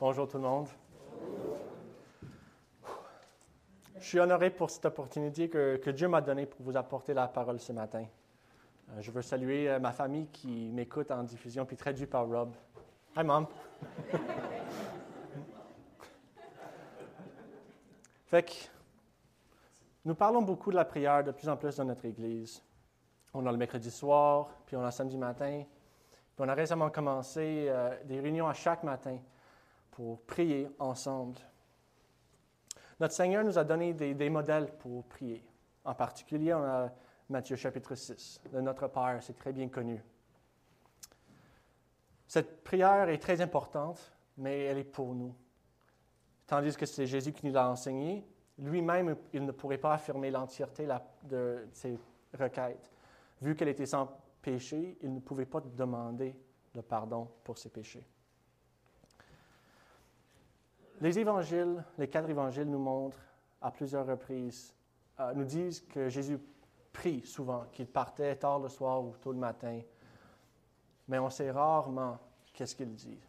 Bonjour tout le monde. Je suis honoré pour cette opportunité que, Dieu m'a donnée pour vous apporter la parole ce matin. Euh, je veux saluer euh, ma famille qui m'écoute en diffusion puis traduit par Rob. Hi, Mom. fait que nous parlons beaucoup de la prière de plus en plus dans notre Église. On a le mercredi soir, puis on a le samedi matin. Puis on a récemment commencé euh, des réunions à chaque matin pour prier ensemble. Notre Seigneur nous a donné des, modèles pour prier. En particulier, on a Matthieu chapitre 6, de Notre Père, c'est très bien connu. Cette prière est très importante, mais elle est pour nous. Tandis que c'est Jésus qui nous l'a enseigné, lui-même, il ne pourrait pas affirmer l'entièreté de ses requêtes. Vu qu'elle était sans péché, il ne pouvait pas demander le pardon pour ses péchés. Les évangiles, les quatre évangiles nous montrent à plusieurs reprises, euh, nous disent que Jésus prie souvent, qu'il partait tard le soir ou tôt le matin, mais on sait rarement qu'est-ce qu'il dit.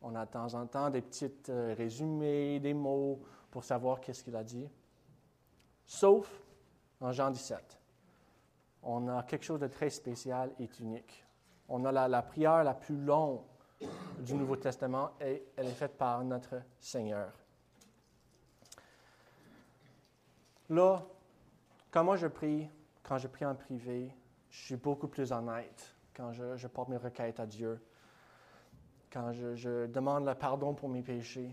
On a de temps en temps des petits euh, résumés, des mots pour savoir qu'est-ce qu'il a dit. Sauf en Jean 17. On a quelque chose de très spécial et unique. On a la, la prière la plus longue du Nouveau Testament et elle est faite par notre Seigneur. Là, moi je prie, quand je prie en privé, je suis beaucoup plus honnête quand je, porte mes requêtes à Dieu, quand je, je, demande le pardon pour mes péchés.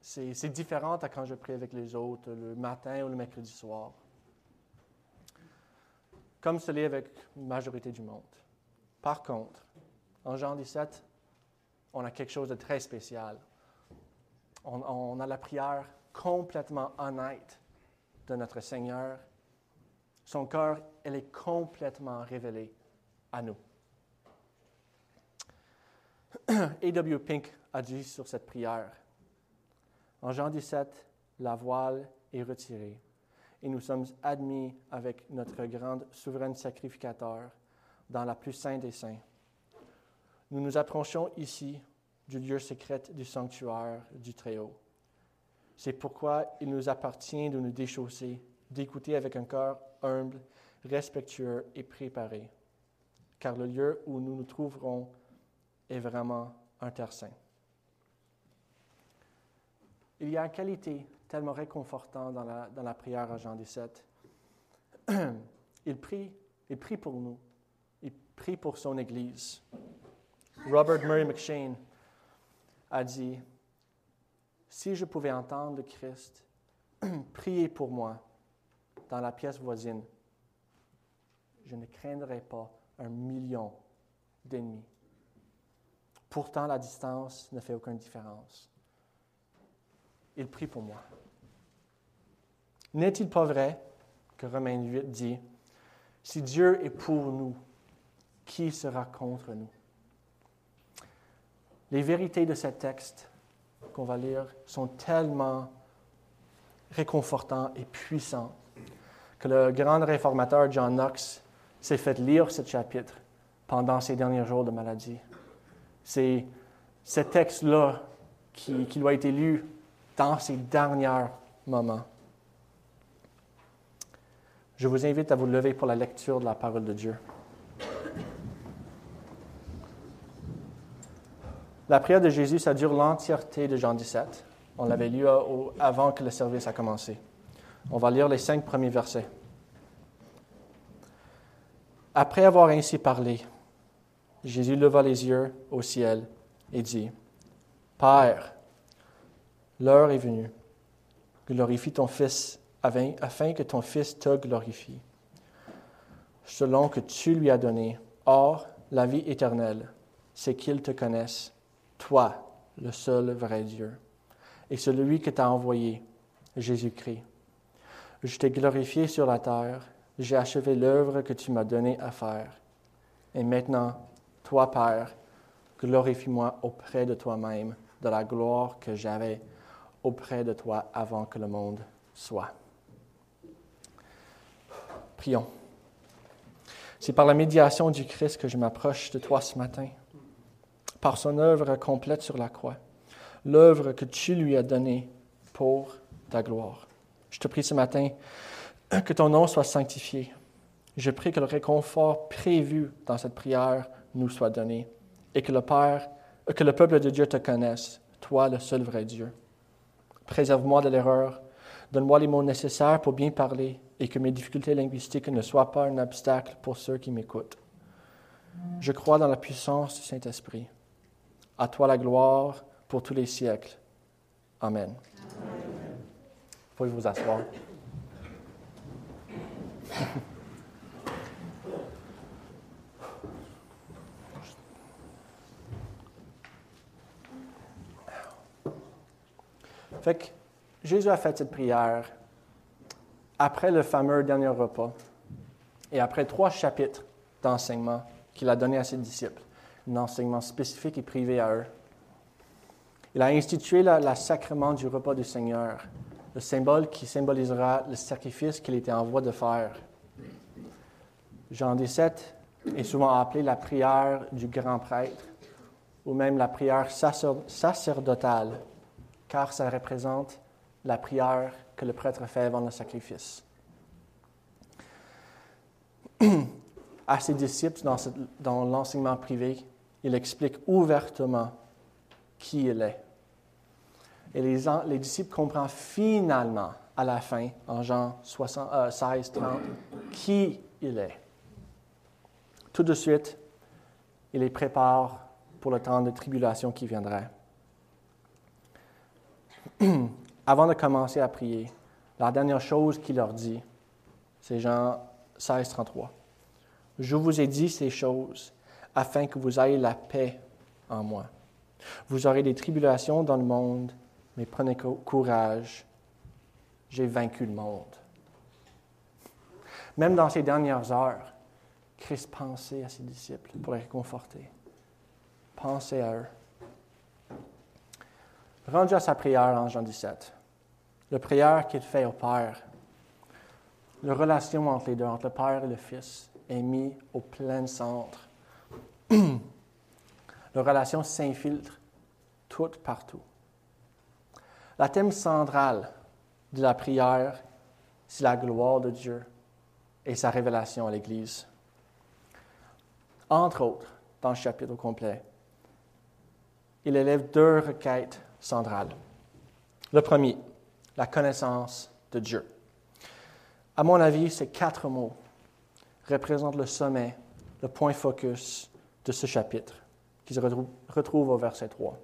C'est différent à quand je prie avec les autres le matin ou le mercredi soir. Comme ce l'est avec la majorité du monde. Par contre, en Jean 17, on a quelque chose de très spécial. On, a la prière complètement honnête de notre Seigneur. Son cœur, elle est complètement révélée à nous. A.W. Pink a dit sur cette prière, en Jean 17, la voile est retirée et nous sommes admis avec notre grand souverain sacrificateur dans la plus sainte des saints. Nous nous approchons ici du lieu secret du sanctuaire du Très-Haut. C'est pourquoi il nous appartient de nous déchausser, d'écouter avec un cœur humble, respectueux et préparé, car le lieu où nous nous trouverons est vraiment un terre saint. Il y a une qualité tellement réconfortante dans la, dans la prière à Jean 17. il prie, il prie pour nous. Il prie pour son Église. Robert Murray McShane a dit, si je pouvais entendre Christ prier pour moi dans la pièce voisine, je ne craindrais pas un million d'ennemis. Pourtant, la distance ne fait aucune différence il prie pour moi. N'est-il pas vrai que Romains 8 dit, si Dieu est pour nous, qui sera contre nous? Les vérités de ce texte qu'on va lire sont tellement réconfortants et puissants que le grand réformateur John Knox s'est fait lire ce chapitre pendant ses derniers jours de maladie. C'est ce texte-là qui, lui a été lu dans ces derniers moments. Je vous invite à vous lever pour la lecture de la parole de Dieu. La prière de Jésus, ça dure l'entièreté de Jean 17. On l'avait lu avant que le service a commencé. On va lire les cinq premiers versets. Après avoir ainsi parlé, Jésus leva les yeux au ciel et dit, Père, L'heure est venue. Glorifie ton Fils afin que ton Fils te glorifie, selon que tu lui as donné. Or, la vie éternelle, c'est qu'il te connaisse, toi, le seul vrai Dieu, et celui que tu as envoyé, Jésus-Christ. Je t'ai glorifié sur la terre, j'ai achevé l'œuvre que tu m'as donnée à faire. Et maintenant, toi, Père, glorifie-moi auprès de toi-même de la gloire que j'avais auprès de toi avant que le monde soit. Prions. C'est par la médiation du Christ que je m'approche de toi ce matin, par son œuvre complète sur la croix. l'œuvre que tu lui as donnée pour ta gloire. Je te prie ce matin que ton nom soit sanctifié. Je prie que le réconfort prévu dans cette prière nous soit donné et que le Père, que le peuple de Dieu te connaisse, toi le seul vrai Dieu. Préserve-moi de l'erreur, donne-moi les mots nécessaires pour bien parler et que mes difficultés linguistiques ne soient pas un obstacle pour ceux qui m'écoutent. Je crois dans la puissance du Saint-Esprit. À toi la gloire pour tous les siècles. Amen. Vous pouvez vous asseoir? Fait Jésus a fait cette prière après le fameux dernier repas et après trois chapitres d'enseignement qu'il a donné à ses disciples, un enseignement spécifique et privé à eux. Il a institué le sacrement du repas du Seigneur, le symbole qui symbolisera le sacrifice qu'il était en voie de faire. Jean 17 est souvent appelé la prière du grand prêtre ou même la prière sacerdotale, car ça représente la prière que le prêtre fait avant le sacrifice. à ses disciples, dans, l'enseignement privé, il explique ouvertement qui il est. Et les, les disciples comprennent finalement, à la fin, en Jean 16, 30, euh, qui il est. Tout de suite, il les prépare pour le temps de tribulation qui viendrait. Avant de commencer à prier, la dernière chose qu'il leur dit, c'est Jean 16, 33. Je vous ai dit ces choses afin que vous ayez la paix en moi. Vous aurez des tribulations dans le monde, mais prenez courage, j'ai vaincu le monde. Même dans ces dernières heures, Christ pensait à ses disciples pour les réconforter. Pensez à eux. Rendu à sa prière en Jean 17, la prière qu'il fait au Père, la relation entre les deux, entre le Père et le Fils, est mise au plein centre. la relation s'infiltre tout partout. La thème central de la prière, c'est la gloire de Dieu et sa révélation à l'Église. Entre autres, dans le chapitre complet, il élève deux requêtes centrales. Le premier, la connaissance de Dieu. À mon avis, ces quatre mots représentent le sommet, le point focus de ce chapitre, qui se retrouve au verset 3.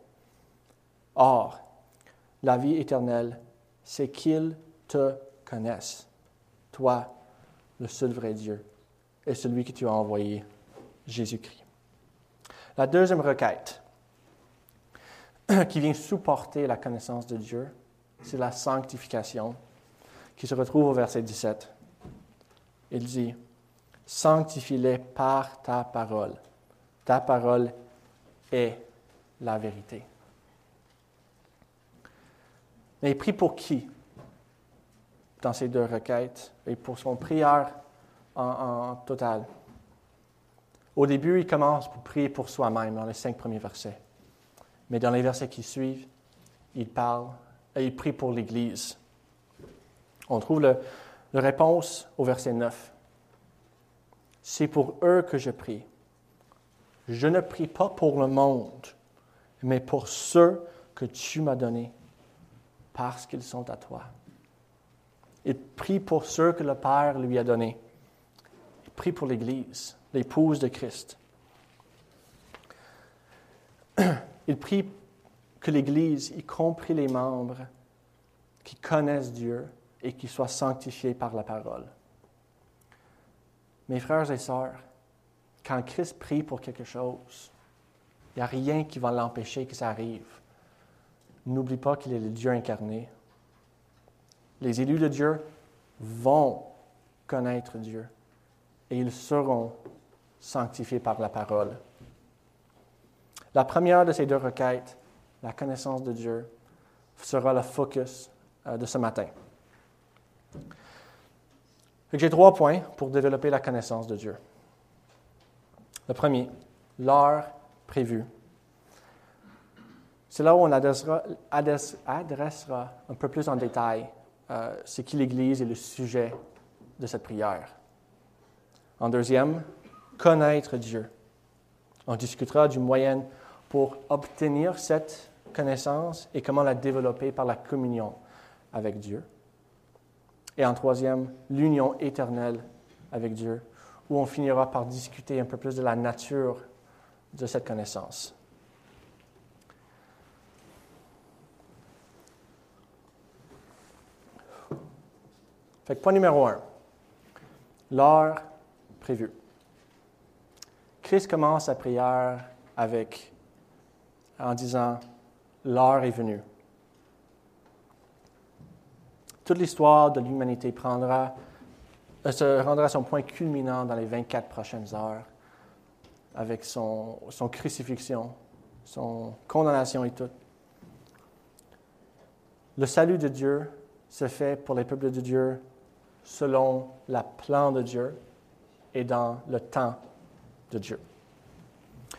Or, la vie éternelle, c'est qu'il te connaisse, toi, le seul vrai Dieu, et celui que tu as envoyé, Jésus-Christ. La deuxième requête, qui vient supporter la connaissance de Dieu, c'est la sanctification, qui se retrouve au verset 17. Il dit, Sanctifie-les par ta parole. Ta parole est la vérité. Mais il prie pour qui dans ces deux requêtes et pour son prière en, total? Au début, il commence pour prier pour soi-même dans les cinq premiers versets. Mais dans les versets qui suivent, il parle et il prie pour l'Église. On trouve la réponse au verset 9. C'est pour eux que je prie. Je ne prie pas pour le monde, mais pour ceux que tu m'as donnés parce qu'ils sont à toi. Il prie pour ceux que le Père lui a donnés. Il prie pour l'Église, l'épouse de Christ. Il prie que l'Église, y compris les membres qui connaissent Dieu et qui soient sanctifiés par la parole. Mes frères et sœurs, quand Christ prie pour quelque chose, il n'y a rien qui va l'empêcher que ça arrive. N'oublie pas qu'il est le Dieu incarné. Les élus de Dieu vont connaître Dieu et ils seront sanctifiés par la parole. La première de ces deux requêtes, la connaissance de Dieu, sera le focus euh, de ce matin. J'ai trois points pour développer la connaissance de Dieu. Le premier, l'heure prévue. C'est là où on adressera, un peu plus en détail euh, ce qu'est l'Église et le sujet de cette prière. En deuxième, connaître Dieu. On discutera du moyen pour obtenir cette connaissance et comment la développer par la communion avec Dieu. Et en troisième, l'union éternelle avec Dieu, où on finira par discuter un peu plus de la nature de cette connaissance. Point numéro un, l'heure prévue. Christ commence sa prière avec, en disant, l'heure est venue. Toute l'histoire de l'humanité prendra, euh, se rendra à son point culminant dans les 24 prochaines heures, avec son, son crucifixion, son condamnation et tout. Le salut de Dieu se fait pour les peuples de Dieu selon le plan de Dieu et dans le temps de Dieu.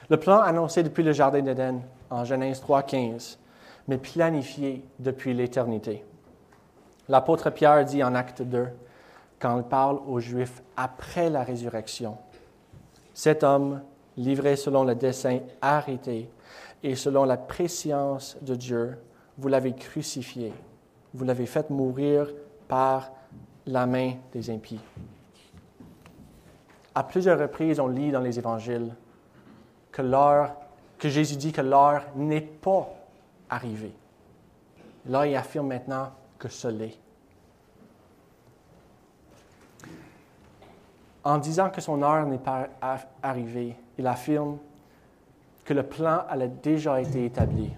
Le plan annoncé depuis le Jardin d'Éden en Genèse 3.15, mais planifié depuis l'éternité. L'apôtre Pierre dit en acte 2, quand il parle aux Juifs après la résurrection, cet homme, livré selon le dessein arrêté et selon la préscience de Dieu, vous l'avez crucifié, vous l'avez fait mourir par la main des impies. À plusieurs reprises, on lit dans les évangiles que que Jésus dit que l'heure n'est pas arrivée. Là, il affirme maintenant que. En disant que son heure n'est pas arrivée, il affirme que le plan a déjà été établi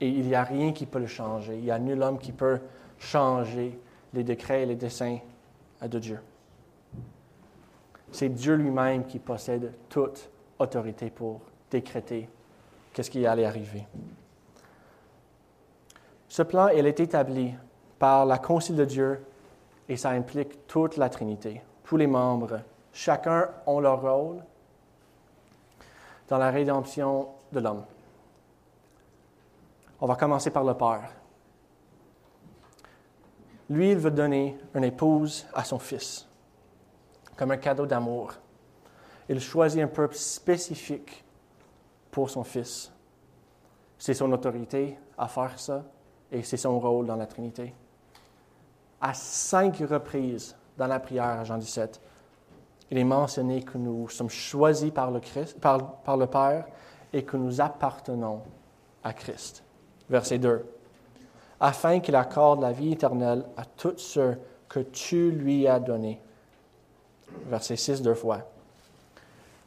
et il n'y a rien qui peut le changer. Il n'y a nul homme qui peut changer les décrets et les desseins de Dieu. C'est Dieu lui-même qui possède toute autorité pour décréter qu'est-ce qui allait arriver. Ce plan, il est établi par la Concile de Dieu et ça implique toute la Trinité, tous les membres. Chacun ont leur rôle dans la rédemption de l'homme. On va commencer par le Père. Lui, il veut donner une épouse à son fils, comme un cadeau d'amour. Il choisit un peuple spécifique pour son fils. C'est son autorité à faire ça et c'est son rôle dans la Trinité. À cinq reprises dans la prière à Jean 17, il est mentionné que nous sommes choisis par le, Christ, par, par le Père et que nous appartenons à Christ. Verset 2 afin qu'il accorde la vie éternelle à tous ceux que tu lui as donnés. Verset 6 deux fois.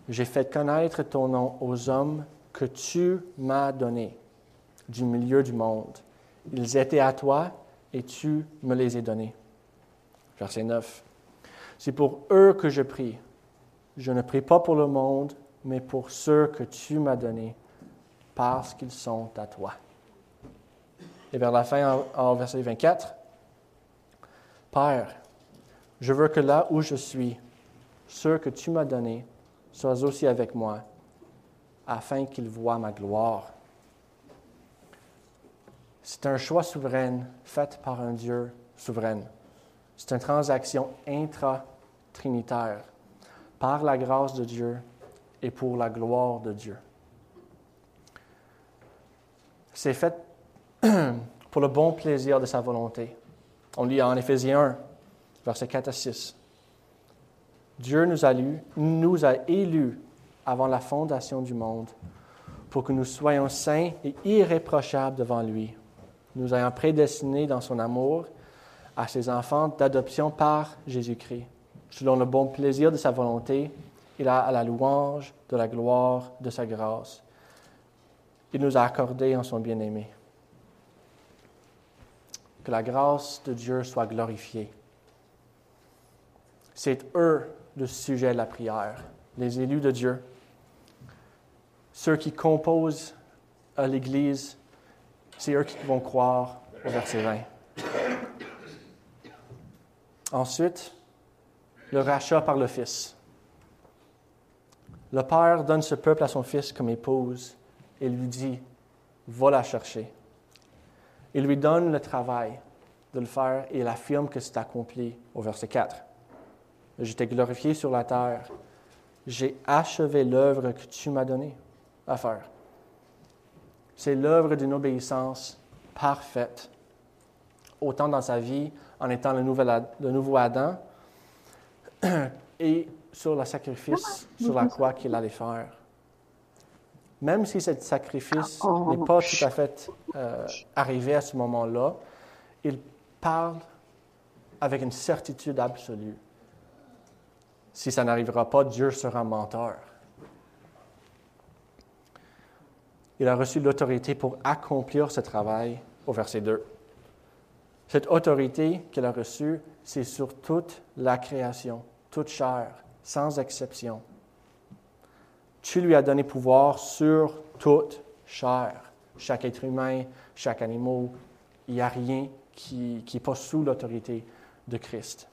J'ai fait connaître ton nom aux hommes que tu m'as donnés du milieu du monde. Ils étaient à toi et tu me les as donnés. Verset 9. C'est pour eux que je prie. Je ne prie pas pour le monde, mais pour ceux que tu m'as donnés, parce qu'ils sont à toi. Et vers la fin, en, verset 24, Père, je veux que là où je suis, ceux que tu m'as donnés soient aussi avec moi, afin qu'ils voient ma gloire. C'est un choix souverain fait par un Dieu souverain. C'est une transaction intra-trinitaire, par la grâce de Dieu et pour la gloire de Dieu. C'est fait pour le bon plaisir de sa volonté. On lit en Éphésiens 1, versets 4 à 6. Dieu nous a, nous a élus avant la fondation du monde pour que nous soyons saints et irréprochables devant lui, nous ayant prédestinés dans son amour à ses enfants d'adoption par Jésus-Christ, selon le bon plaisir de sa volonté et à la louange de la gloire de sa grâce. Il nous a accordé en son bien-aimé que la grâce de Dieu soit glorifiée. C'est eux le sujet de la prière, les élus de Dieu, ceux qui composent l'Église, c'est eux qui vont croire au verset 20. Ensuite, le rachat par le Fils. Le Père donne ce peuple à son Fils comme épouse et lui dit, va la chercher. Il lui donne le travail de le faire et il affirme que c'est accompli au verset 4. Je t'ai glorifié sur la terre. J'ai achevé l'œuvre que tu m'as donnée à faire. C'est l'œuvre d'une obéissance parfaite, autant dans sa vie en étant le, le nouveau Adam et sur le sacrifice sur la croix qu'il allait faire. Même si ce sacrifice n'est pas tout à fait euh, arrivé à ce moment-là, il parle avec une certitude absolue. Si ça n'arrivera pas, Dieu sera menteur. Il a reçu l'autorité pour accomplir ce travail au verset 2. Cette autorité qu'il a reçue, c'est sur toute la création, toute chair, sans exception. Tu lui as donné pouvoir sur toute chair, chaque être humain, chaque animal. Il n'y a rien qui n'est pas sous l'autorité de Christ.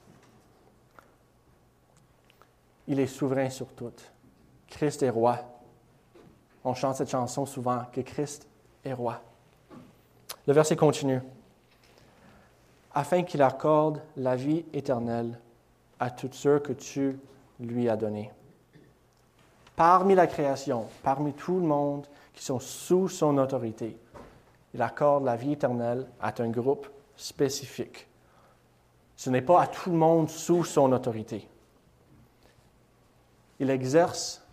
Il est souverain sur tout. Christ est roi. On chante cette chanson souvent, que Christ est roi. Le verset continue. Afin qu'il accorde la vie éternelle à tous ceux que tu lui as donnés. Parmi la création, parmi tout le monde qui sont sous son autorité, il accorde la vie éternelle à un groupe spécifique. Ce n'est pas à tout le monde sous son autorité. Il exerce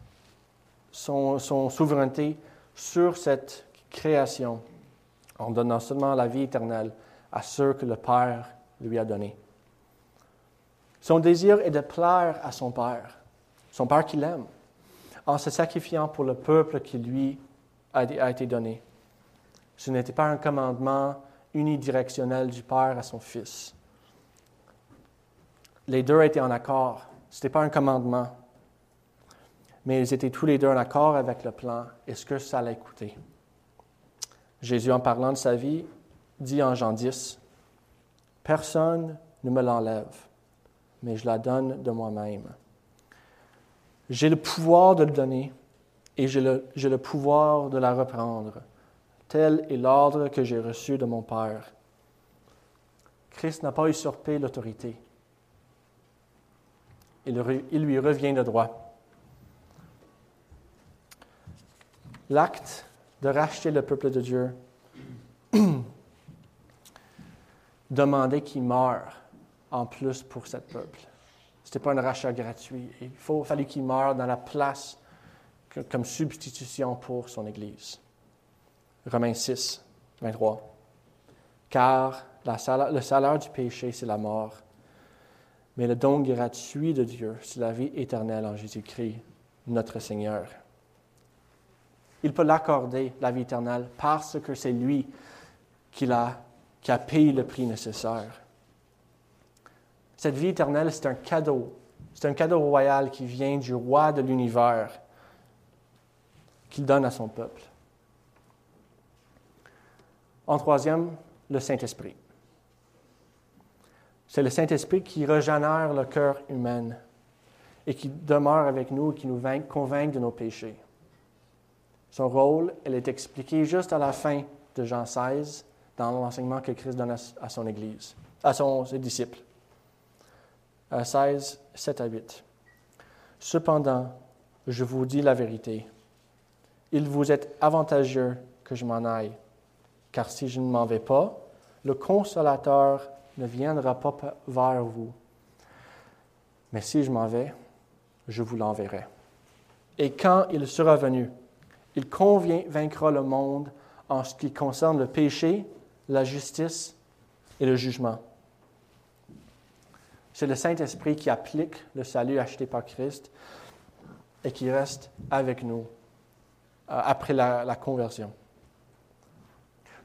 son, souveraineté sur cette création en donnant seulement la vie éternelle à ceux que le Père lui a donnés. Son désir est de plaire à son Père, son Père qu'il aime, en se sacrifiant pour le peuple qui lui a été donné. Ce n'était pas un commandement unidirectionnel du Père à son Fils. Les deux étaient en accord. Ce n'était pas un commandement. Mais ils étaient tous les deux en accord avec le plan et ce que ça allait coûter. Jésus, en parlant de sa vie, dit en Jean 10, Personne ne me l'enlève, mais je la donne de moi-même. J'ai le pouvoir de le donner et j'ai le, le pouvoir de la reprendre. Tel est l'ordre que j'ai reçu de mon Père. Christ n'a pas usurpé l'autorité. Il, il lui revient de droit. L'acte de racheter le peuple de Dieu demandait qu'il meure en plus pour ce peuple. Ce n'était pas un rachat gratuit. Il faut, fallait qu'il meure dans la place comme substitution pour son Église. Romains 6, 23. Car le salaire du péché, c'est la mort. Mais le don gratuit de Dieu, c'est la vie éternelle en Jésus-Christ, notre Seigneur. Il peut l'accorder, la vie éternelle, parce que c'est lui qui, a, payé le prix nécessaire. Cette vie éternelle, c'est un cadeau. C'est un cadeau royal qui vient du roi de l'univers, qu'il donne à son peuple. En troisième, le Saint-Esprit. C'est le Saint-Esprit qui régénère le cœur humain et qui demeure avec nous et qui nous convainc de nos péchés. Son rôle, elle est expliquée juste à la fin de Jean 16 dans l'enseignement que Christ donne à son Église, à son, ses disciples. 16, 7 à 8. Cependant, je vous dis la vérité. Il vous est avantageux que je m'en aille, car si je ne m'en vais pas, le consolateur ne viendra pas vers vous. Mais si je m'en vais, je vous l'enverrai. Et quand il sera venu, il convient vaincra le monde en ce qui concerne le péché, la justice et le jugement. C'est le Saint-Esprit qui applique le salut acheté par Christ et qui reste avec nous euh, après la, conversion.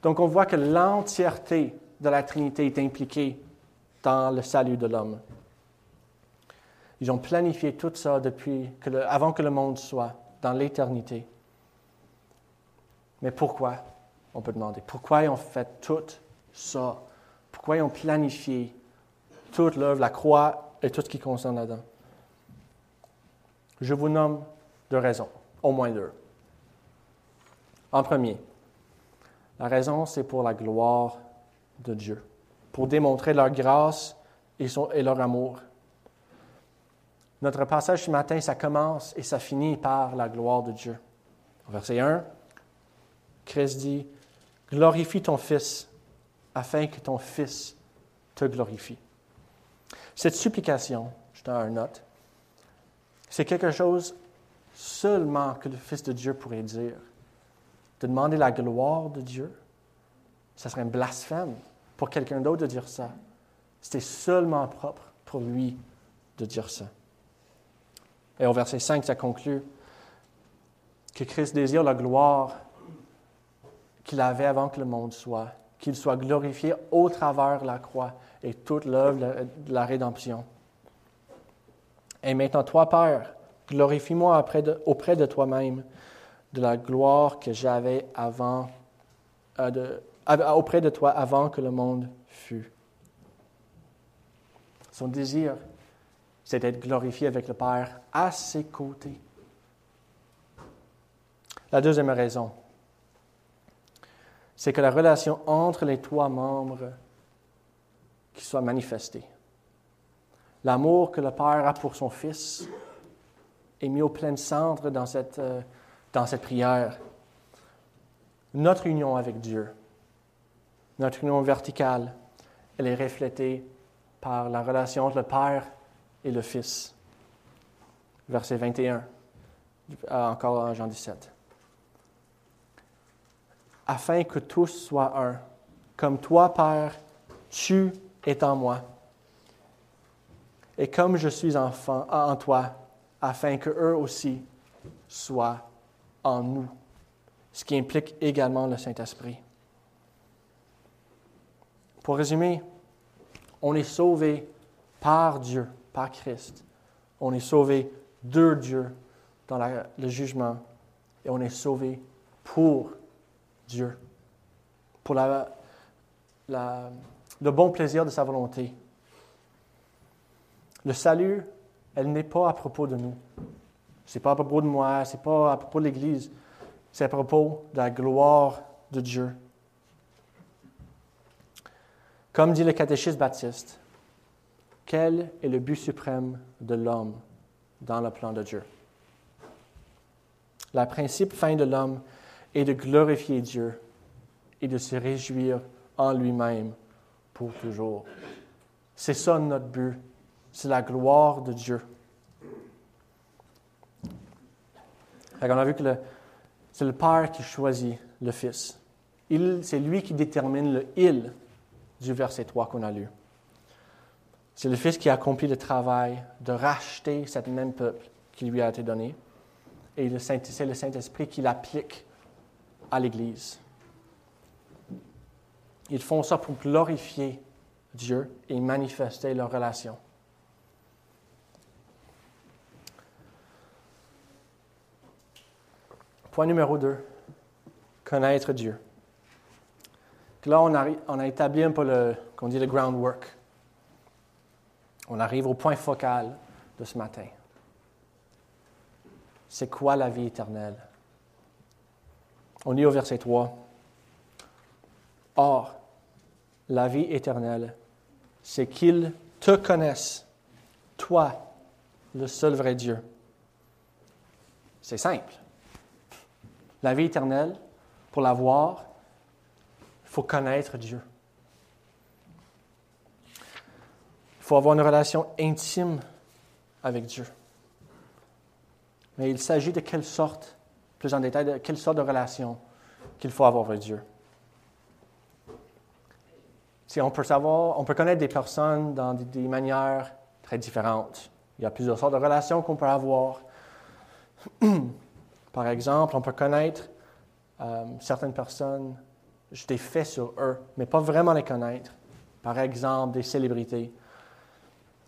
Donc on voit que l'entièreté de la Trinité est impliquée dans le salut de l'homme. Ils ont planifié tout ça depuis avant que le monde soit, dans l'éternité. Mais pourquoi On peut demander. Pourquoi ils ont fait tout ça? Pourquoi ils ont planifié toute l'œuvre, la croix et tout ce qui concerne là-dedans. Je vous nomme deux raisons, au moins deux. En premier, La raison, c'est pour la gloire de Dieu, pour démontrer leur grâce et, et leur amour. Notre passage ce matin, ça commence et ça finit par la gloire de Dieu. Verset 1, Christ dit, Glorifie ton Fils, afin que ton Fils te glorifie. Cette supplication, je une note, c'est quelque chose seulement que le Fils de Dieu pourrait dire. De demander la gloire de Dieu, ça serait un blasphème pour quelqu'un d'autre de dire ça. C'était seulement propre pour lui de dire ça. Et au verset 5, ça conclut que Christ désire la gloire qu'il avait avant que le monde soit, qu'il soit glorifié au travers de la croix et toute l'œuvre de la rédemption. Et maintenant, toi, Père, glorifie-moi auprès de, toi-même de la gloire que j'avais avant, euh, auprès de toi avant que le monde fût. Son désir, c'est d'être glorifié avec le Père à ses côtés. La deuxième raison, c'est que la relation entre les trois membres qui soit manifestée. L'amour que le Père a pour son Fils est mis au plein centre dans cette, euh, dans cette prière. Notre union avec Dieu, notre union verticale, elle est reflétée par la relation entre le Père et le Fils. Verset 21, euh, encore en Jean 17. Afin que tous soient un, comme toi, Père, tu es en moi, et comme je suis en toi, afin que eux aussi soient en nous, ce qui implique également le Saint-Esprit. Pour résumer, on est sauvé par Dieu par Christ. On est sauvé de Dieu dans le jugement et on est sauvé pour Dieu, pour le bon plaisir de sa volonté. Le salut, elle n'est pas à propos de nous. Ce n'est pas à propos de moi, ce n'est pas à propos de l'Église, c'est à propos de la gloire de Dieu. Comme dit le catéchisme baptiste, quel est le but suprême de l'homme dans le plan de Dieu? La principe fin de l'homme est de glorifier Dieu et de se réjouir en lui-même pour toujours. C'est ça notre but, c'est la gloire de Dieu. On a vu que c'est le Père qui choisit le Fils. C'est lui qui détermine le il du verset 3 qu'on a lu. C'est le Fils qui a accompli le travail de racheter cet même peuple qui lui a été donné. Et c'est le Saint-Esprit qui l'applique à l'Église. Ils font ça pour glorifier Dieu et manifester leur relation. Point numéro 2, connaître Dieu. Là, on a, on a établi un peu le, qu'on dit le groundwork. On arrive au point focal de ce matin. C'est quoi la vie éternelle? On lit au verset 3. Or, la vie éternelle, c'est qu'ils te connaissent, toi, le seul vrai Dieu. C'est simple. La vie éternelle, pour l'avoir, il faut connaître Dieu. Il faut avoir une relation intime avec Dieu. Mais il s'agit de quelle sorte, plus en détail, de quelle sorte de relation qu'il faut avoir avec Dieu. On peut savoir, on peut connaître des personnes dans des, manières très différentes. Il y a plusieurs sortes de relations qu'on peut avoir. Par exemple, on peut connaître euh, certaines personnes, des faits sur eux, mais pas vraiment les connaître. Par exemple, des célébrités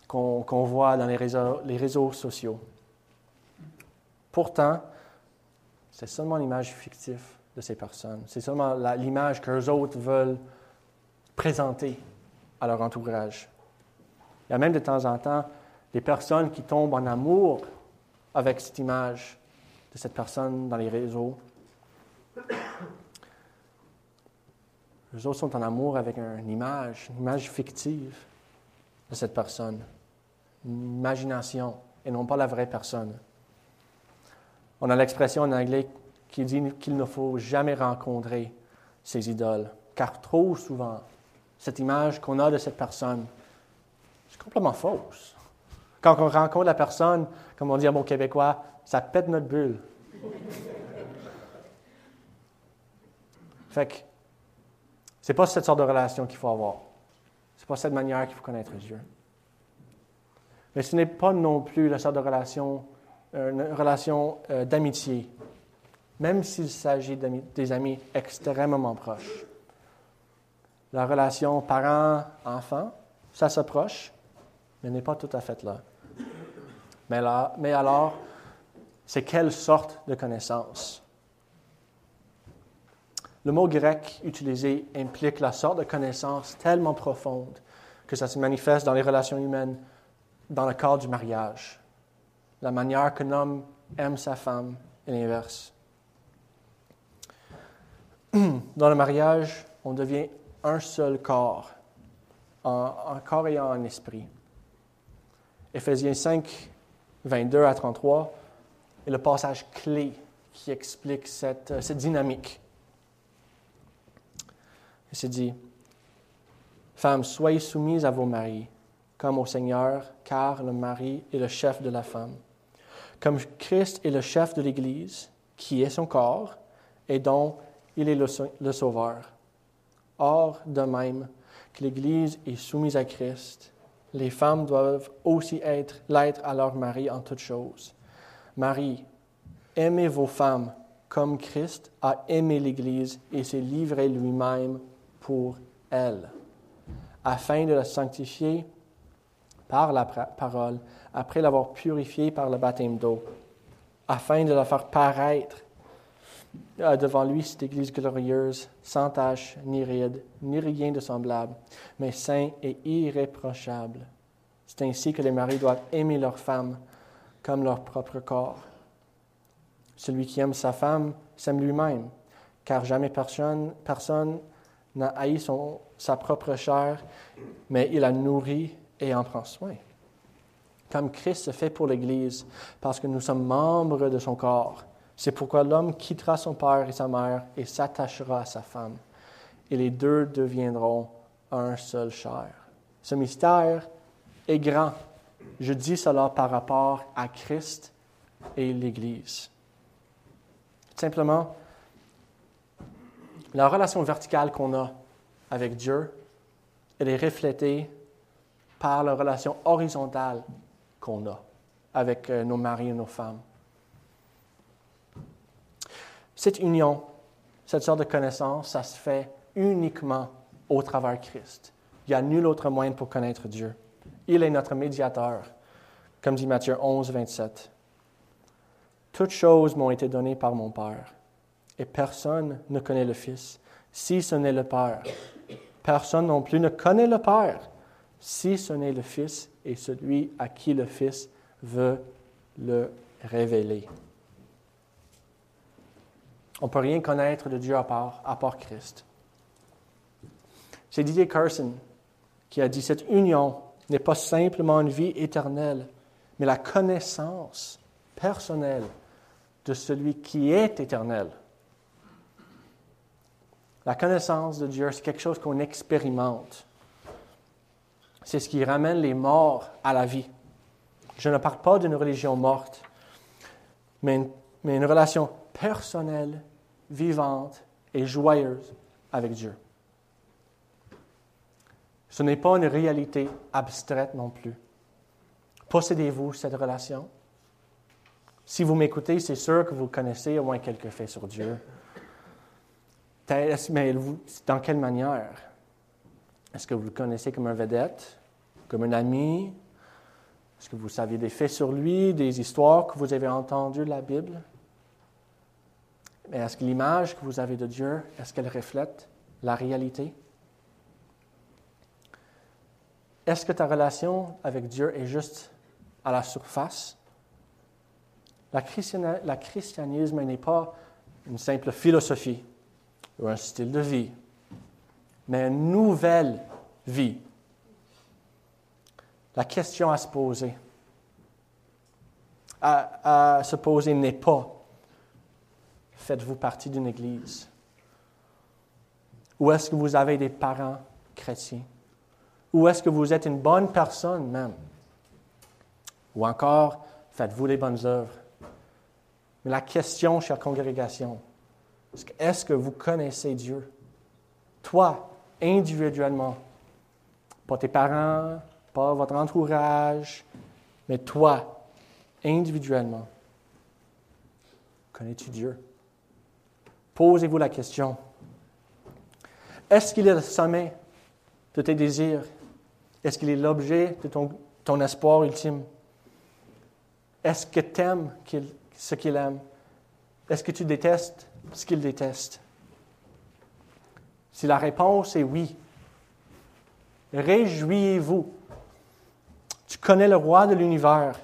qu'on voit dans les réseaux sociaux. Pourtant, c'est seulement l'image fictive de ces personnes. C'est seulement l'image qu'eux autres veulent présenter à leur entourage. Il y a même de temps en temps des personnes qui tombent en amour avec cette image de cette personne dans les réseaux. Les autres sont en amour avec une image, une image fictive de cette personne, une imagination, et non pas la vraie personne. On a l'expression en anglais qui dit qu'il ne faut jamais rencontrer ses idoles, car trop souvent, cette image qu'on a de cette personne, c'est complètement fausse. Quand on rencontre la personne, comme on dit à mon québécois, ça pète notre bulle. fait que c'est pas cette sorte de relation qu'il faut avoir. C'est pas cette manière qu'il faut connaître Dieu. Mais ce n'est pas non plus la sorte de relation, une relation euh, d'amitié, même s'il s'agit des amis extrêmement proches. La relation parent-enfant, ça s'approche, mais n'est pas tout à fait là. Mais, là, mais alors, c'est quelle sorte de connaissance? Le mot grec utilisé implique la sorte de connaissance tellement profonde que ça se manifeste dans les relations humaines dans le cadre du mariage. La manière qu'un homme aime sa femme et l'inverse. Dans le mariage, on devient un seul corps, en, corps et en esprit. Éphésiens 5, 22 à 33 est le passage clé qui explique cette, cette dynamique. Il s'est dit, Femmes, soyez soumises à vos maris, comme au Seigneur, car le mari est le chef de la femme. Comme Christ est le chef de l'Église, qui est son corps, et dont il est le sauveur. Or, de même que l'Église est soumise à Christ, les femmes doivent aussi être l'être à leur mari en toutes choses. Marie, aimez vos femmes comme Christ a aimé l'Église et s'est livré lui-même pour elle, afin de la sanctifier par la parole, après l'avoir purifiée par le baptême d'eau, afin de la faire paraître euh, devant lui cette Église glorieuse, sans tache, ni ride, ni rien de semblable, mais saint et irréprochable. C'est ainsi que les maris doivent aimer leur femme comme leur propre corps. Celui qui aime sa femme s'aime lui-même, car jamais personne, personne n'a haï son, sa propre chair, mais il la nourrit et en prend soin. Comme Christ se fait pour l'Église, parce que nous sommes membres de son corps. C'est pourquoi l'homme quittera son père et sa mère et s'attachera à sa femme, et les deux deviendront un seul chair. Ce mystère est grand. Je dis cela par rapport à Christ et l'Église. Simplement, la relation verticale qu'on a avec Dieu, elle est reflétée par la relation horizontale qu'on a avec euh, nos maris et nos femmes. Cette union, cette sorte de connaissance, ça se fait uniquement au travers Christ. Il n'y a nul autre moyen pour connaître Dieu. Il est notre médiateur, comme dit Matthieu 11, 27. Toutes choses m'ont été données par mon Père, et personne ne connaît le Fils, si ce n'est le Père. Personne non plus ne connaît le Père, si ce n'est le Fils et celui à qui le Fils veut le révéler. On ne peut rien connaître de Dieu à part, à part Christ. C'est Didier Carson qui a dit cette union n'est pas simplement une vie éternelle, mais la connaissance personnelle de celui qui est éternel. La connaissance de Dieu, c'est quelque chose qu'on expérimente. C'est ce qui ramène les morts à la vie. Je ne parle pas d'une religion morte, mais une, relation personnelle vivante et joyeuse avec Dieu. Ce n'est pas une réalité abstraite non plus. Possédez-vous cette relation? Si vous m'écoutez, c'est sûr que vous connaissez au moins quelques faits sur Dieu. Mais dans quelle manière? Est-ce que vous le connaissez comme un vedette, comme un ami? Est-ce que vous saviez des faits sur lui, des histoires que vous avez entendues de la Bible? Mais est-ce que l'image que vous avez de Dieu, est-ce qu'elle reflète la réalité? Est-ce que ta relation avec Dieu est juste à la surface? La, christianisme n'est pas une simple philosophie ou un style de vie. mais une nouvelle vie. La question à se poser, à, se poser n'est pas faites-vous partie d'une église? Ou est-ce que vous avez des parents chrétiens? Ou est-ce que vous êtes une bonne personne même? Ou encore, faites-vous les bonnes œuvres? Mais la question, chère congrégation, est-ce que vous connaissez Dieu? Toi, individuellement, pas tes parents, pas votre entourage, mais toi, individuellement, connais-tu Dieu? Posez-vous la question. Est-ce qu'il est le sommet de tes désirs? Est-ce qu'il est l'objet de ton, ton, espoir ultime? Est-ce que tu aimes ce qu'il aime? Est-ce que tu détestes ce qu'il déteste? Si la réponse est oui, réjouissez-vous. Tu connais le roi de l'univers.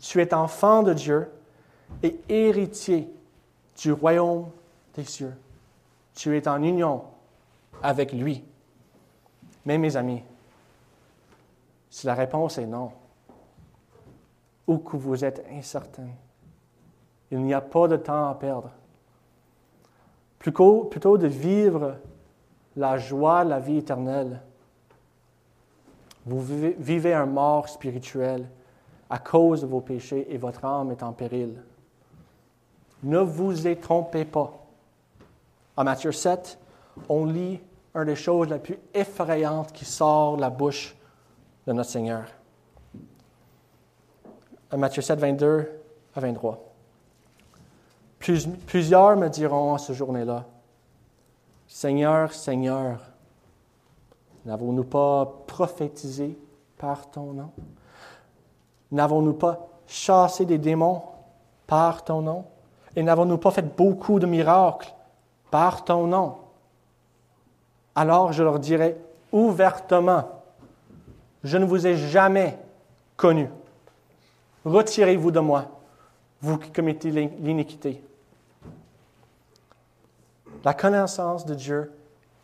Tu es enfant de Dieu et héritier du royaume des cieux. Tu es en union avec lui. Mais mes amis, si la réponse est non, ou que vous êtes incertain, il n'y a pas de temps à perdre. Plutôt, plutôt de vivre la joie de la vie éternelle, vous vivez un mort spirituel à cause de vos péchés et votre âme est en péril. Ne vous y trompez pas. En Matthieu 7, on lit une des choses les plus effrayantes qui sort de la bouche de notre Seigneur. En Matthieu 7, 22 à 23. plusieurs me diront à ce journée-là, Seigneur, Seigneur, n'avons-nous pas prophétisé par ton nom? N'avons-nous pas chassé des démons par ton nom? Et n'avons-nous pas fait beaucoup de miracles par ton nom? Alors je leur dirai ouvertement, je ne vous ai jamais connu. Retirez-vous de moi, vous qui commettez l'iniquité. La connaissance de Dieu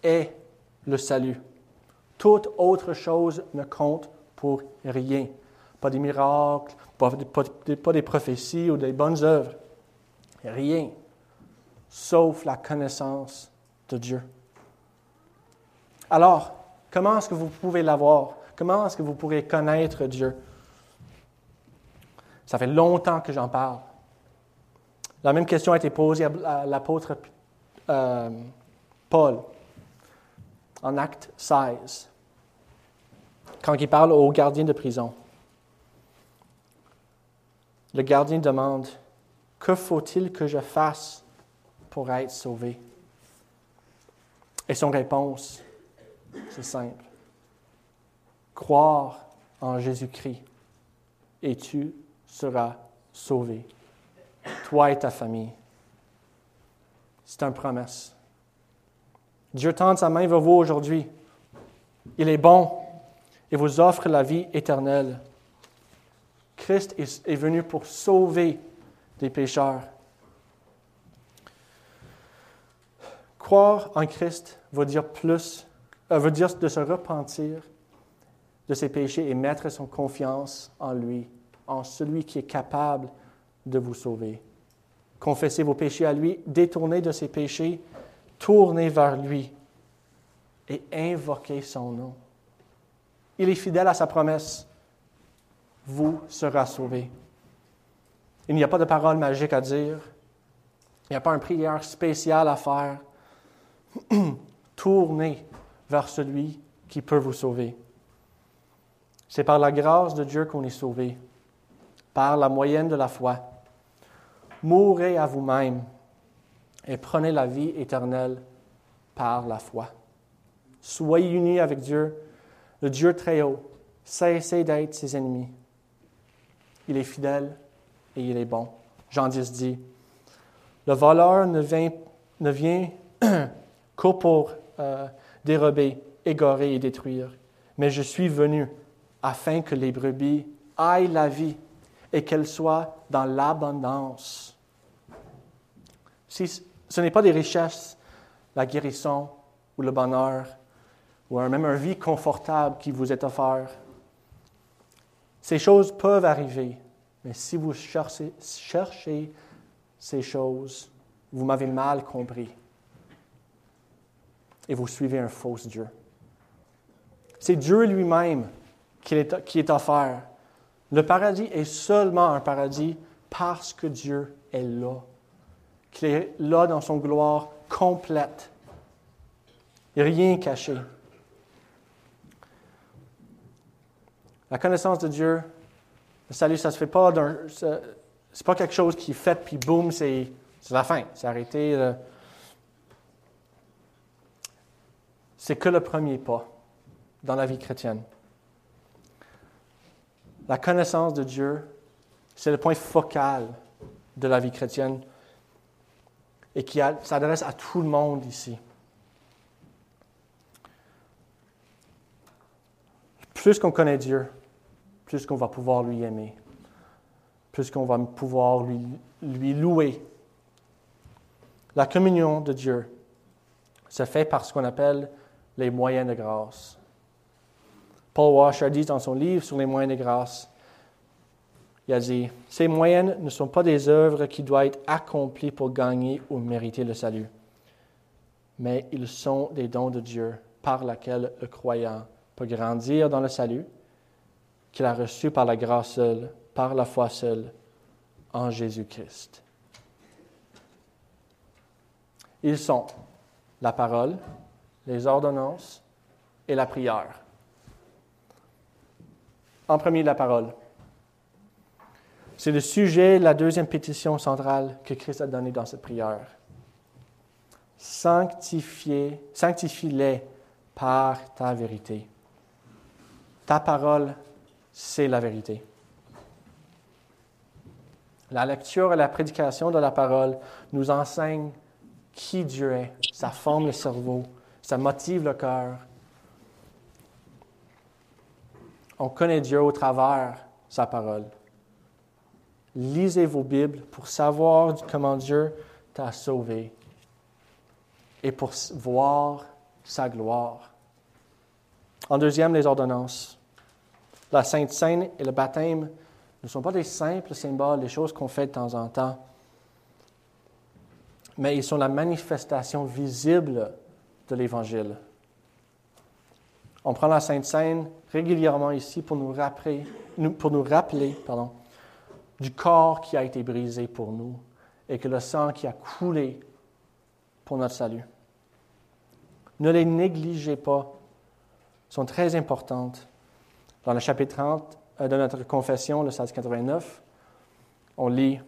est le salut. Toute autre chose ne compte pour rien. Pas des miracles, pas, des prophéties ou des bonnes œuvres. Rien. Sauf la connaissance de Dieu. Alors, comment est-ce que vous pouvez l'avoir? Comment est-ce que vous pourrez connaître Dieu? Ça fait longtemps que j'en parle. La même question a été posée à l'apôtre euh, Paul en acte 16, quand il parle au gardien de prison. Le gardien demande, Que faut-il que je fasse pour être sauvé? Et son réponse, c'est simple. Croire en Jésus-Christ et tu seras sauvé, toi et ta famille. C'est une promesse. Dieu tend sa main vers vous aujourd'hui. Il est bon et vous offre la vie éternelle. Christ est venu pour sauver des pécheurs. Croire en Christ veut dire plus, euh, veut dire de se repentir de ses péchés et mettre son confiance en lui, en celui qui est capable de vous sauver. Confessez vos péchés à lui, détournez de ses péchés, tournez vers lui et invoquez son nom. Il est fidèle à sa promesse. Vous serez sauvés. Il n'y a pas de parole magique à dire. Il n'y a pas une prière spéciale à faire. Tournez vers celui qui peut vous sauver. C'est par la grâce de Dieu qu'on est sauvé, par la moyenne de la foi mourrez à vous-même et prenez la vie éternelle par la foi. Soyez unis avec Dieu, le Dieu très haut. Cessez d'être ses ennemis. Il est fidèle et il est bon. Jean 10 dit, le voleur ne vient, ne qu'au pour euh, dérober, égarer et détruire. Mais je suis venu afin que les brebis aillent la vie et qu'elles soient dans l'abondance. Si ce n'est pas des richesses, la guérison ou le bonheur ou même une vie confortable qui vous est offerte. Ces choses peuvent arriver, mais si vous cherchez, ces choses, vous m'avez mal compris et vous suivez un faux Dieu. C'est Dieu lui-même qui est, qui est offert. Le paradis est seulement un paradis parce que Dieu est là, qu'il est là dans son gloire complète. Rien caché. La connaissance de Dieu, le salut, ça se fait pas d'un. C'est pas quelque chose qui est fait, puis boum, c'est la fin. C'est arrêté. C'est que le premier pas dans la vie chrétienne. La connaissance de Dieu, c'est le point focal de la vie chrétienne et qui s'adresse à tout le monde ici. Plus qu'on connaît Dieu, plus qu'on va pouvoir lui aimer, plus qu'on va pouvoir lui, lui louer. La communion de Dieu se fait par ce qu'on appelle les moyens de grâce. Paul Washer dit dans son livre sur les moyens de grâce, il a dit, ces moyens ne sont pas des œuvres qui doivent être accomplies pour gagner ou mériter le salut, mais ils sont des dons de Dieu par lesquels le croyant peut grandir dans le salut qu'il a reçu par la grâce seule, par la foi seule, en Jésus-Christ. Ils sont la parole, les ordonnances et la prière. En premier, la parole. C'est le sujet, la deuxième pétition centrale que Christ a donnée dans cette prière. Sanctifiez, sanctifie-les par ta vérité. Ta parole, c'est la vérité. La lecture et la prédication de la parole nous enseignent qui Dieu est. Ça forme le cerveau, ça motive le cœur. On connaît Dieu au travers sa parole. Lisez vos Bibles pour savoir comment Dieu t'a sauvé et pour voir sa gloire. En deuxième, les ordonnances. La Sainte Seine et le baptême ne sont pas des simples symboles, des choses qu'on fait de temps en temps, mais ils sont la manifestation visible de l'Évangile. On prend la Sainte Seine régulièrement ici pour nous rappeler, du corps qui a été brisé pour nous et que le sang qui a coulé pour notre salut. Ne les négligez pas, sont très importantes. Dans le chapitre 30 euh, de notre confession, le 1689, on lit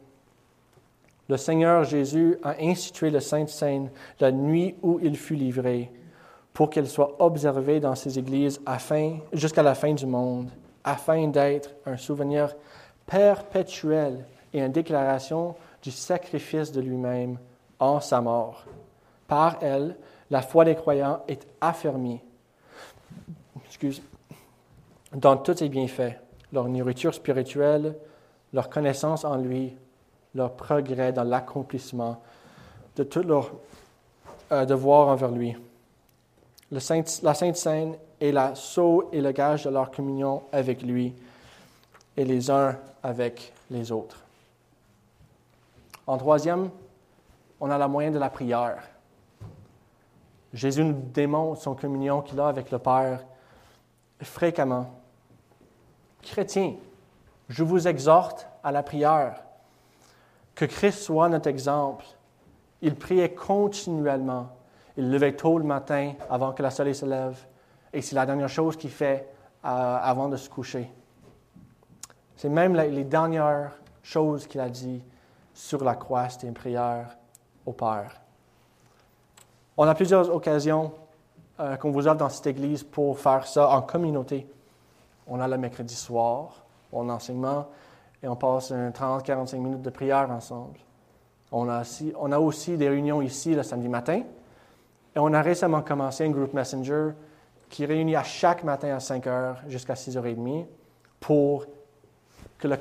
Le Seigneur Jésus a institué le Sainte Seine la nuit où il fut livré, pour qu'elle soit observée dans ses églises jusqu'à la fin du monde, afin d'être un souvenir perpétuel et une déclaration du sacrifice de lui-même en sa mort. Par elle, la foi des croyants est affermie. Excuse dans tous ses bienfaits, leur nourriture spirituelle, leur connaissance en lui, leur progrès dans l'accomplissement de tous leurs euh, devoirs envers lui. la Sainte Seine est la sceau et le gage de leur communion avec lui et les uns avec les autres. En troisième, on a la moyen de la prière. Jésus nous démontre son communion qu'il a avec le Père fréquemment. Chrétiens, je vous exhorte à la prière. Que Christ soit notre exemple. Il priait continuellement. Il levait tôt le matin avant que la soleil se lève. Et c'est la dernière chose qu'il fait euh, avant de se coucher. C'est même les dernières choses qu'il a dit sur la croix, c'était une prière au Père. On a plusieurs occasions euh, qu'on vous offre dans cette église pour faire ça en communauté. On a le mercredi soir, on enseignement, et on passe 30-45 minutes de prière ensemble. On a, aussi, a des réunions ici le samedi matin. Et on a récemment commencé un groupe Messenger qui réunit à chaque matin à 5 heures jusqu'à 6h30 pour que le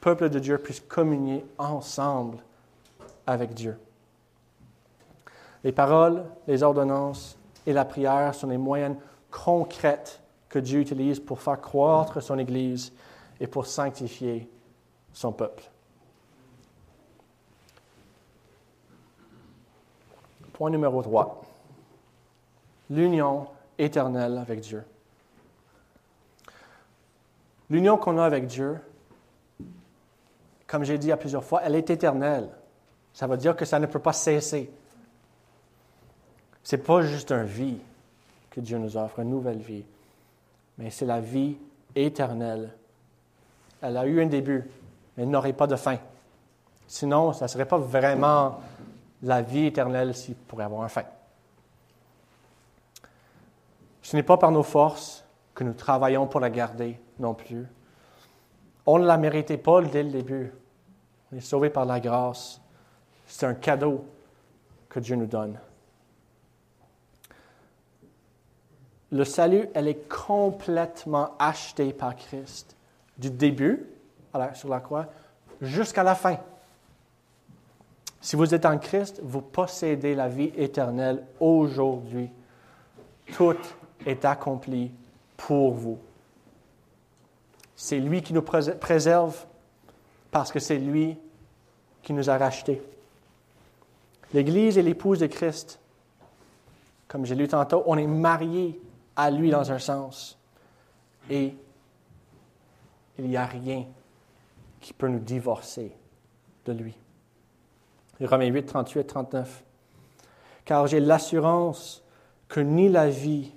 peuple de Dieu puisse communier ensemble avec Dieu. Les paroles, les ordonnances et la prière sont les moyens concrètes que Dieu utilise pour faire croître son Église et pour sanctifier son peuple. Point numéro 3. L'union éternelle avec Dieu. L'union qu'on a avec Dieu, comme j'ai dit à plusieurs fois, elle est éternelle. Ça veut dire que ça ne peut pas cesser. Ce n'est pas juste une vie que Dieu nous offre, une nouvelle vie, mais c'est la vie éternelle. Elle a eu un début, mais elle n'aurait pas de fin. Sinon, ça ne serait pas vraiment la vie éternelle s'il pourrait avoir un fin. Ce n'est pas par nos forces que nous travaillons pour la garder non plus. On ne la méritait pas dès le début. On est sauvé par la grâce. C'est un cadeau que Dieu nous donne. Le salut, elle est complètement acheté par Christ, du début sur la croix jusqu'à la fin. Si vous êtes en Christ, vous possédez la vie éternelle aujourd'hui. Tout est accompli pour vous. C'est lui qui nous préserve parce que c'est lui qui nous a rachetés. L'Église est l'épouse de Christ. Comme j'ai lu tantôt, on est marié à lui dans un sens. Et il n'y a rien qui peut nous divorcer de lui. Romains 8, 38, 39. Car j'ai l'assurance que ni la vie,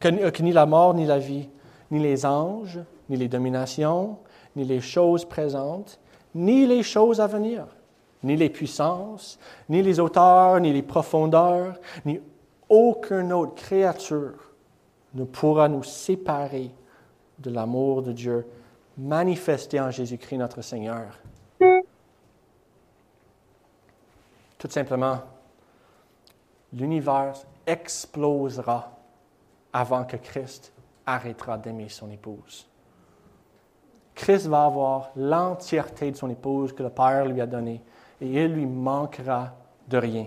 que, ni la mort, ni la vie, ni les anges, ni les dominations, ni les choses présentes, ni les choses à venir, ni les puissances, ni les hauteurs, ni les profondeurs, ni aucune autre créature ne pourra nous séparer de l'amour de Dieu manifesté en Jésus-Christ notre Seigneur. Tout simplement, l'univers explosera avant que Christ arrêtera d'aimer son épouse. Christ va avoir l'entièreté de son épouse que le Père lui a donnée et il lui manquera de rien.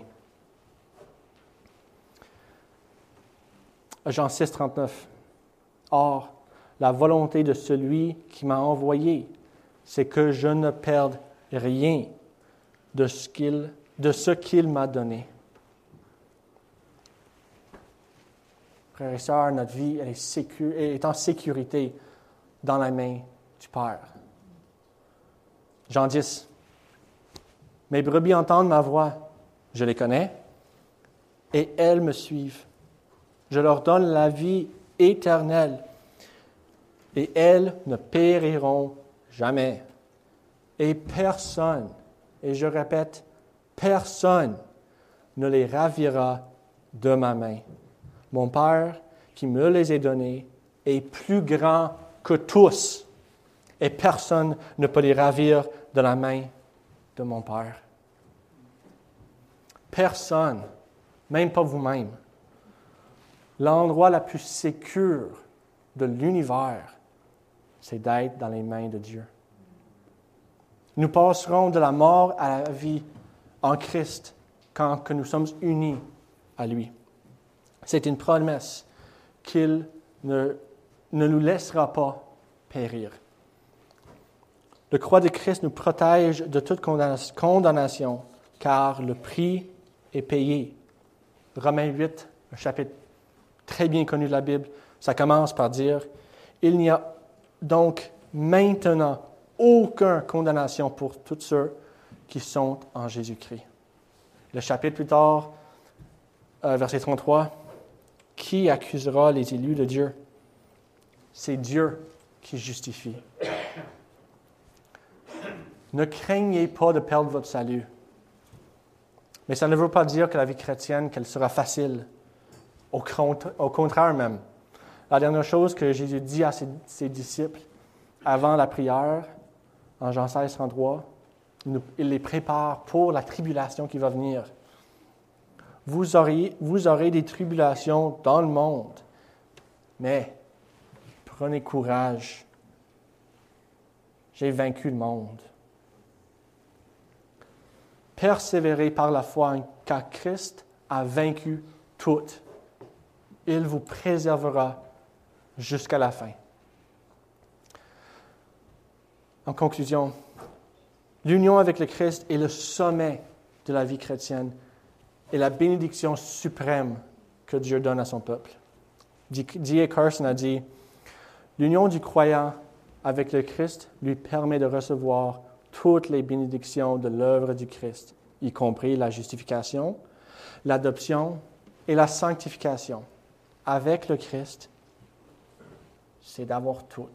Jean 6, 39. Or, la volonté de celui qui m'a envoyé, c'est que je ne perde rien de ce qu'il, de ce qu'il m'a donné. Frères et sœurs, notre vie est en sécurité dans la main du Père. Jean 10. Mes brebis entendent ma voix, je les connais, et elles me suivent. Je leur donne la vie éternelle, et elles ne périront jamais. Et personne, et je répète, personne ne les ravira de ma main. Mon Père qui me les a donnés est plus grand que tous, et personne ne peut les ravir de la main de mon Père. Personne, même pas vous-même. L'endroit le plus sécur de l'univers, c'est d'être dans les mains de Dieu. Nous passerons de la mort à la vie en Christ quand que nous sommes unis à lui. C'est une promesse qu'il ne, nous laissera pas périr. Le croix de Christ nous protège de toute condamnation, car le prix est payé. Romains 8, un chapitre très bien connu de la Bible, ça commence par dire, il n'y a donc maintenant aucune condamnation pour tous ceux qui sont en Jésus-Christ. Le chapitre plus tard, euh, verset 33, qui accusera les élus de Dieu? C'est Dieu qui justifie. Ne craignez pas de perdre votre salut. Mais ça ne veut pas dire que la vie chrétienne, qu'elle sera facile. Au, contraire même. La dernière chose que Jésus dit à ses, disciples avant la prière, en Jean 16, 33, il les prépare pour la tribulation qui va venir. Vous aurez, vous aurez des tribulations dans le monde, mais prenez courage. J'ai vaincu le monde. Persévérez par la foi, car Christ a vaincu tout. Il vous préservera jusqu'à la fin. En conclusion, l'union avec le Christ est le sommet de la vie chrétienne et la bénédiction suprême que Dieu donne à son peuple. D.A. Carson a dit, l'union du croyant avec le Christ lui permet de recevoir toutes les bénédictions de l'œuvre du Christ, y compris la justification, l'adoption et la sanctification. Avec le Christ, c'est d'avoir tout.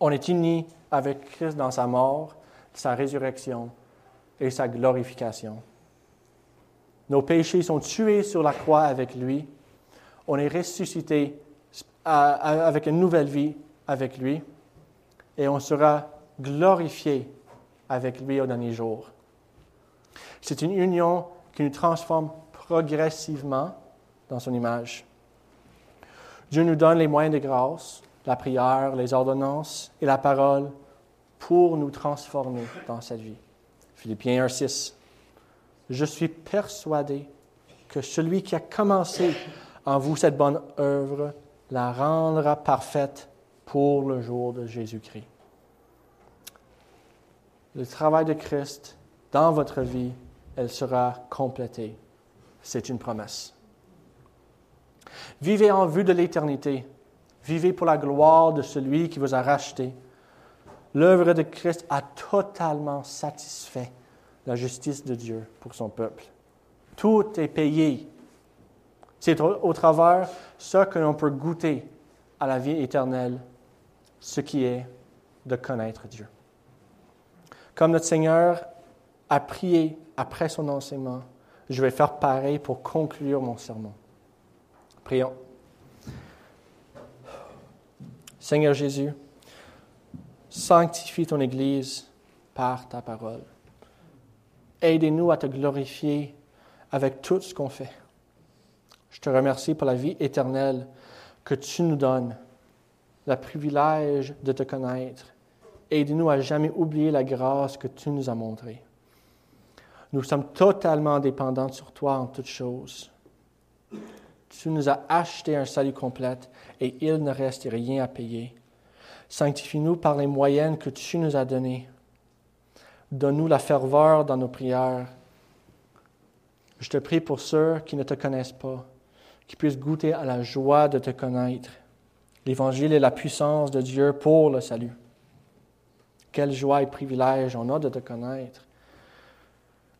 On est unis avec Christ dans sa mort, sa résurrection et sa glorification. Nos péchés sont tués sur la croix avec lui. On est ressuscité avec une nouvelle vie avec lui. Et on sera glorifié avec lui au dernier jour. C'est une union qui nous transforme progressivement dans son image. Dieu nous donne les moyens de grâce, la prière, les ordonnances et la parole pour nous transformer dans cette vie. Philippiens 1, 6. Je suis persuadé que celui qui a commencé en vous cette bonne œuvre la rendra parfaite pour le jour de Jésus-Christ. Le travail de Christ dans votre vie, elle sera complétée. C'est une promesse. Vivez en vue de l'éternité. Vivez pour la gloire de celui qui vous a racheté. L'œuvre de Christ a totalement satisfait la justice de Dieu pour son peuple. Tout est payé. C'est au, travers ça que l'on peut goûter à la vie éternelle, ce qui est de connaître Dieu. Comme notre Seigneur a prié après son enseignement, je vais faire pareil pour conclure mon sermon. Prions. Seigneur Jésus, sanctifie ton Église par ta parole. Aidez-nous à te glorifier avec tout ce qu'on fait. Je te remercie pour la vie éternelle que tu nous donnes, le privilège de te connaître. Aide-nous à jamais oublier la grâce que tu nous as montrée. Nous sommes totalement dépendants sur toi en toutes choses. Tu nous as acheté un salut complet et il ne reste rien à payer. Sanctifie-nous par les moyens que tu nous as donnés. Donne-nous la ferveur dans nos prières. Je te prie pour ceux qui ne te connaissent pas, qui puissent goûter à la joie de te connaître. L'Évangile est la puissance de Dieu pour le salut. Quelle joie et privilège on a de te connaître.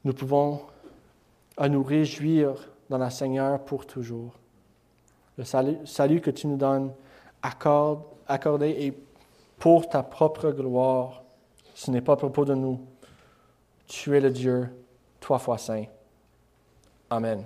Nous pouvons à nous réjouir dans la Seigneur pour toujours. Le salut, que tu nous donnes accorde, accordé est pour ta propre gloire. Ce n'est pas à propos de nous. Tu es le Dieu, trois fois saint. Amen.